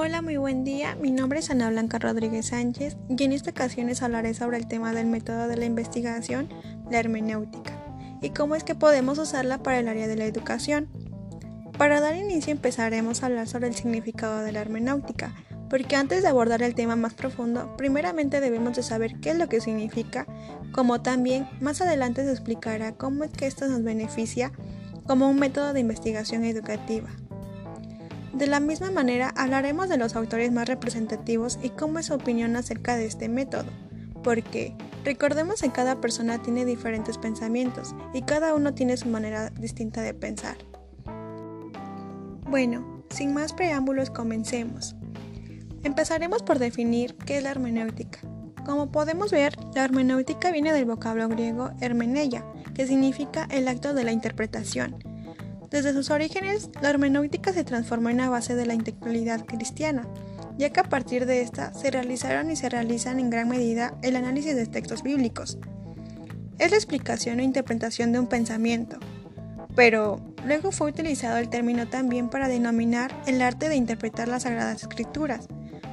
Hola, muy buen día. Mi nombre es Ana Blanca Rodríguez Sánchez y en esta ocasión les hablaré sobre el tema del método de la investigación, la hermenéutica, y cómo es que podemos usarla para el área de la educación. Para dar inicio empezaremos a hablar sobre el significado de la hermenéutica, porque antes de abordar el tema más profundo, primeramente debemos de saber qué es lo que significa, como también más adelante se explicará cómo es que esto nos beneficia como un método de investigación educativa. De la misma manera, hablaremos de los autores más representativos y cómo es su opinión acerca de este método, porque recordemos que cada persona tiene diferentes pensamientos y cada uno tiene su manera distinta de pensar. Bueno, sin más preámbulos, comencemos. Empezaremos por definir qué es la hermenéutica. Como podemos ver, la hermenéutica viene del vocablo griego hermeneia, que significa el acto de la interpretación, desde sus orígenes, la hermenéutica se transformó en la base de la intelectualidad cristiana, ya que a partir de esta se realizaron y se realizan en gran medida el análisis de textos bíblicos. Es la explicación o interpretación de un pensamiento, pero luego fue utilizado el término también para denominar el arte de interpretar las sagradas escrituras,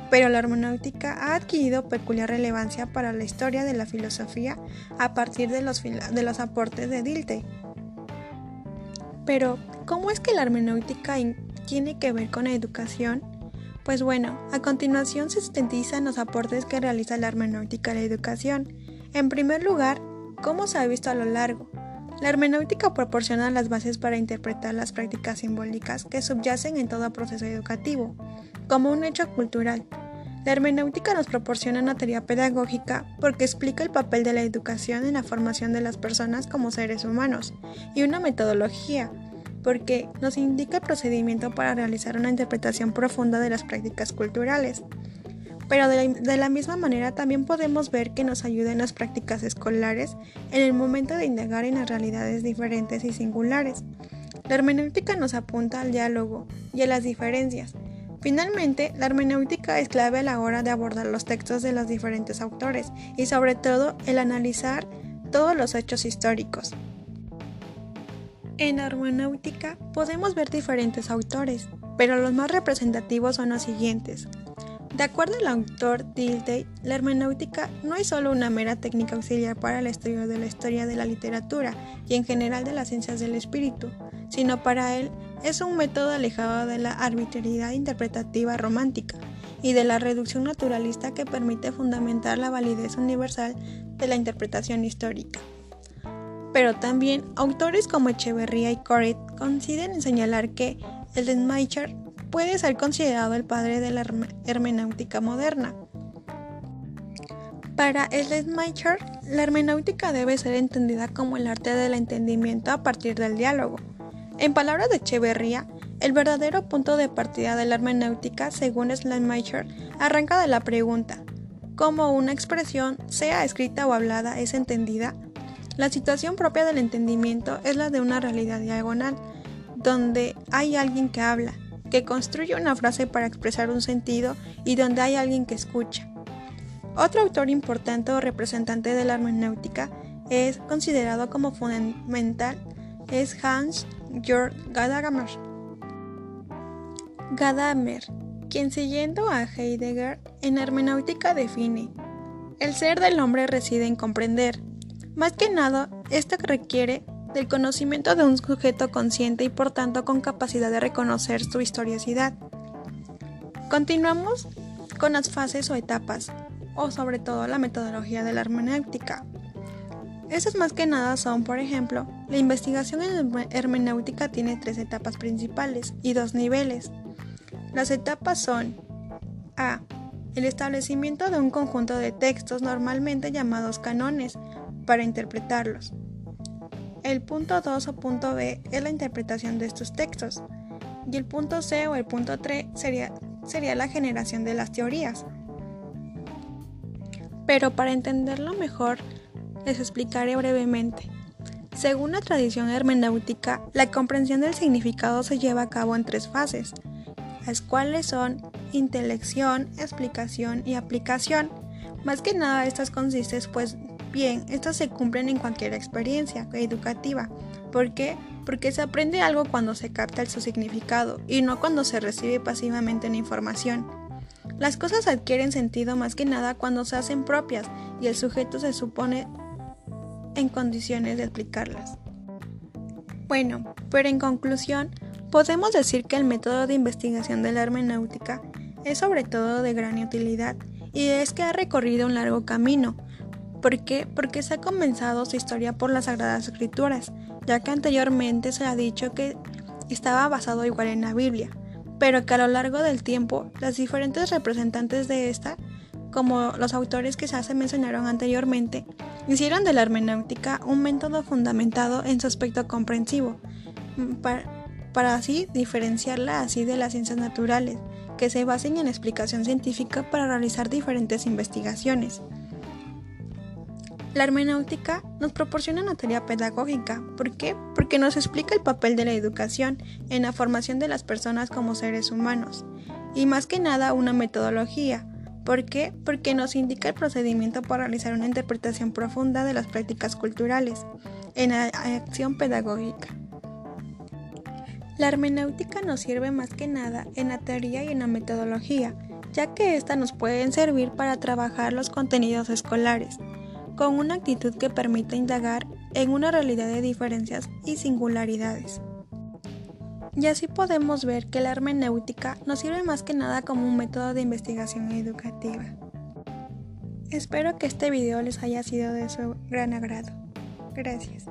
pero la hermenéutica ha adquirido peculiar relevancia para la historia de la filosofía a partir de los, de los aportes de Dilthey. Pero, ¿cómo es que la hermenéutica tiene que ver con la educación? Pues bueno, a continuación se sintetizan los aportes que realiza la hermenéutica a la educación. En primer lugar, ¿cómo se ha visto a lo largo? La hermenéutica proporciona las bases para interpretar las prácticas simbólicas que subyacen en todo proceso educativo, como un hecho cultural. La hermenéutica nos proporciona una teoría pedagógica porque explica el papel de la educación en la formación de las personas como seres humanos y una metodología porque nos indica el procedimiento para realizar una interpretación profunda de las prácticas culturales. Pero de la, misma manera también podemos ver que nos ayuda en las prácticas escolares en el momento de indagar en las realidades diferentes y singulares. La hermenéutica nos apunta al diálogo y a las diferencias, Finalmente, la hermenéutica es clave a la hora de abordar los textos de los diferentes autores y sobre todo el analizar todos los hechos históricos. En la hermenéutica podemos ver diferentes autores, pero los más representativos son los siguientes. De acuerdo al autor Dilthey, la hermenéutica no es solo una mera técnica auxiliar para el estudio de la historia de la literatura y en general de las ciencias del espíritu, sino para él es un método alejado de la arbitrariedad interpretativa romántica y de la reducción naturalista que permite fundamentar la validez universal de la interpretación histórica. Pero también autores como Echeverría y Corrit coinciden en señalar que el Schleiermacher puede ser considerado el padre de la hermenéutica moderna. Para Schleiermacher, la hermenéutica debe ser entendida como el arte del entendimiento a partir del diálogo, en palabras de Echeverría, el verdadero punto de partida de la hermenéutica, según Schleiermacher, arranca de la pregunta: ¿cómo una expresión, sea escrita o hablada, es entendida? La situación propia del entendimiento es la de una realidad diagonal, donde hay alguien que habla, que construye una frase para expresar un sentido y donde hay alguien que escucha. Otro autor importante o representante de la hermenéutica es considerado como fundamental es Hans Georg Gadamer. Gadamer, quien siguiendo a Heidegger en hermenéutica define, el ser del hombre reside en comprender. Más que nada, esto requiere del conocimiento de un sujeto consciente y por tanto con capacidad de reconocer su historicidad. Continuamos con las fases o etapas, o sobre todo la metodología de la hermenéutica. Estas más que nada son, por ejemplo, la investigación en hermenéutica tiene tres etapas principales y dos niveles. Las etapas son A. El establecimiento de un conjunto de textos normalmente llamados canones para interpretarlos. El punto 2 o punto B es la interpretación de estos textos. Y el punto C o el punto 3 sería, sería la generación de las teorías. Pero para entenderlo mejor, les explicaré brevemente. Según la tradición hermenéutica, la comprensión del significado se lleva a cabo en tres fases, las cuales son intelección, explicación y aplicación. Más que nada estas consisten pues Bien, estos se cumplen en cualquier experiencia educativa. ¿Por qué? Porque se aprende algo cuando se capta su significado y no cuando se recibe pasivamente una información. Las cosas adquieren sentido más que nada cuando se hacen propias y el sujeto se supone en condiciones de explicarlas. Bueno, pero en conclusión, podemos decir que el método de investigación de la hermenéutica es sobre todo de gran utilidad y es que ha recorrido un largo camino, ¿Por qué? Porque se ha comenzado su historia por las Sagradas Escrituras, ya que anteriormente se ha dicho que estaba basado igual en la Biblia, pero que a lo largo del tiempo las diferentes representantes de esta, como los autores que ya se mencionaron anteriormente, hicieron de la hermenéutica un método fundamentado en su aspecto comprensivo, para, para así diferenciarla así de las ciencias naturales, que se basen en explicación científica para realizar diferentes investigaciones. La hermenéutica nos proporciona una teoría pedagógica. ¿Por qué? Porque nos explica el papel de la educación en la formación de las personas como seres humanos. Y más que nada una metodología. ¿Por qué? Porque nos indica el procedimiento para realizar una interpretación profunda de las prácticas culturales en la acción pedagógica. La hermenéutica nos sirve más que nada en la teoría y en la metodología, ya que ésta nos pueden servir para trabajar los contenidos escolares con una actitud que permita indagar en una realidad de diferencias y singularidades. Y así podemos ver que la hermenéutica nos sirve más que nada como un método de investigación educativa. Espero que este video les haya sido de su gran agrado. Gracias.